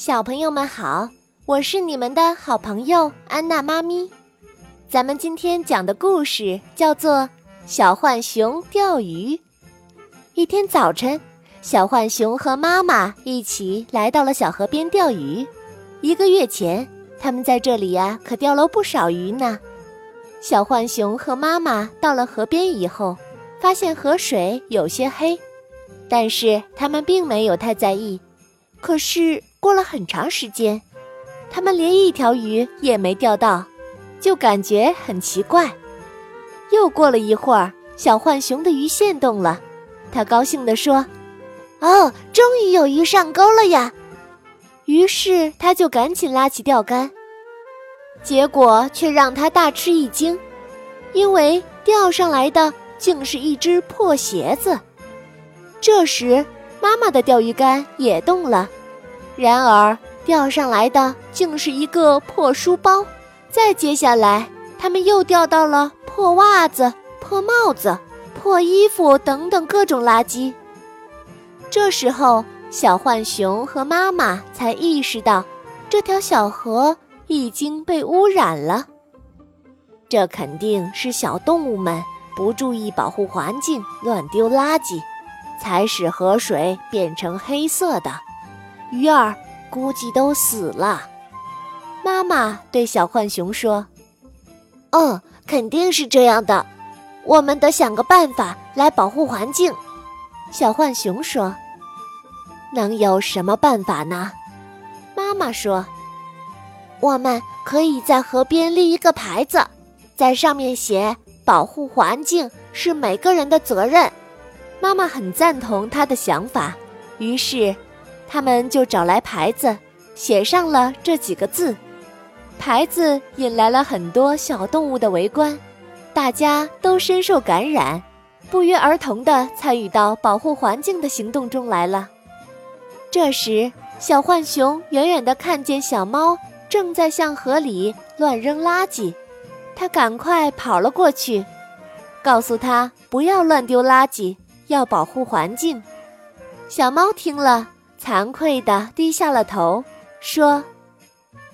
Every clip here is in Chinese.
小朋友们好，我是你们的好朋友安娜妈咪。咱们今天讲的故事叫做《小浣熊钓鱼》。一天早晨，小浣熊和妈妈一起来到了小河边钓鱼。一个月前，他们在这里呀可钓了不少鱼呢。小浣熊和妈妈到了河边以后，发现河水有些黑，但是他们并没有太在意。可是。过了很长时间，他们连一条鱼也没钓到，就感觉很奇怪。又过了一会儿，小浣熊的鱼线动了，他高兴地说：“哦，终于有鱼上钩了呀！”于是他就赶紧拉起钓竿，结果却让他大吃一惊，因为钓上来的竟是一只破鞋子。这时，妈妈的钓鱼竿也动了。然而，钓上来的竟是一个破书包。再接下来，他们又钓到了破袜子、破帽子、破衣服等等各种垃圾。这时候，小浣熊和妈妈才意识到，这条小河已经被污染了。这肯定是小动物们不注意保护环境，乱丢垃圾，才使河水变成黑色的。鱼儿估计都死了，妈妈对小浣熊说：“嗯，肯定是这样的，我们得想个办法来保护环境。”小浣熊说：“能有什么办法呢？”妈妈说：“我们可以在河边立一个牌子，在上面写‘保护环境是每个人的责任’。”妈妈很赞同他的想法，于是。他们就找来牌子，写上了这几个字。牌子引来了很多小动物的围观，大家都深受感染，不约而同地参与到保护环境的行动中来了。这时，小浣熊远远地看见小猫正在向河里乱扔垃圾，它赶快跑了过去，告诉他不要乱丢垃圾，要保护环境。小猫听了。惭愧地低下了头，说：“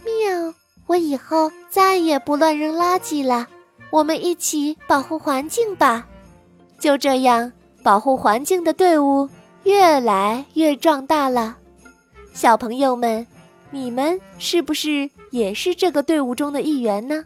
喵，我以后再也不乱扔垃圾了。我们一起保护环境吧。”就这样，保护环境的队伍越来越壮大了。小朋友们，你们是不是也是这个队伍中的一员呢？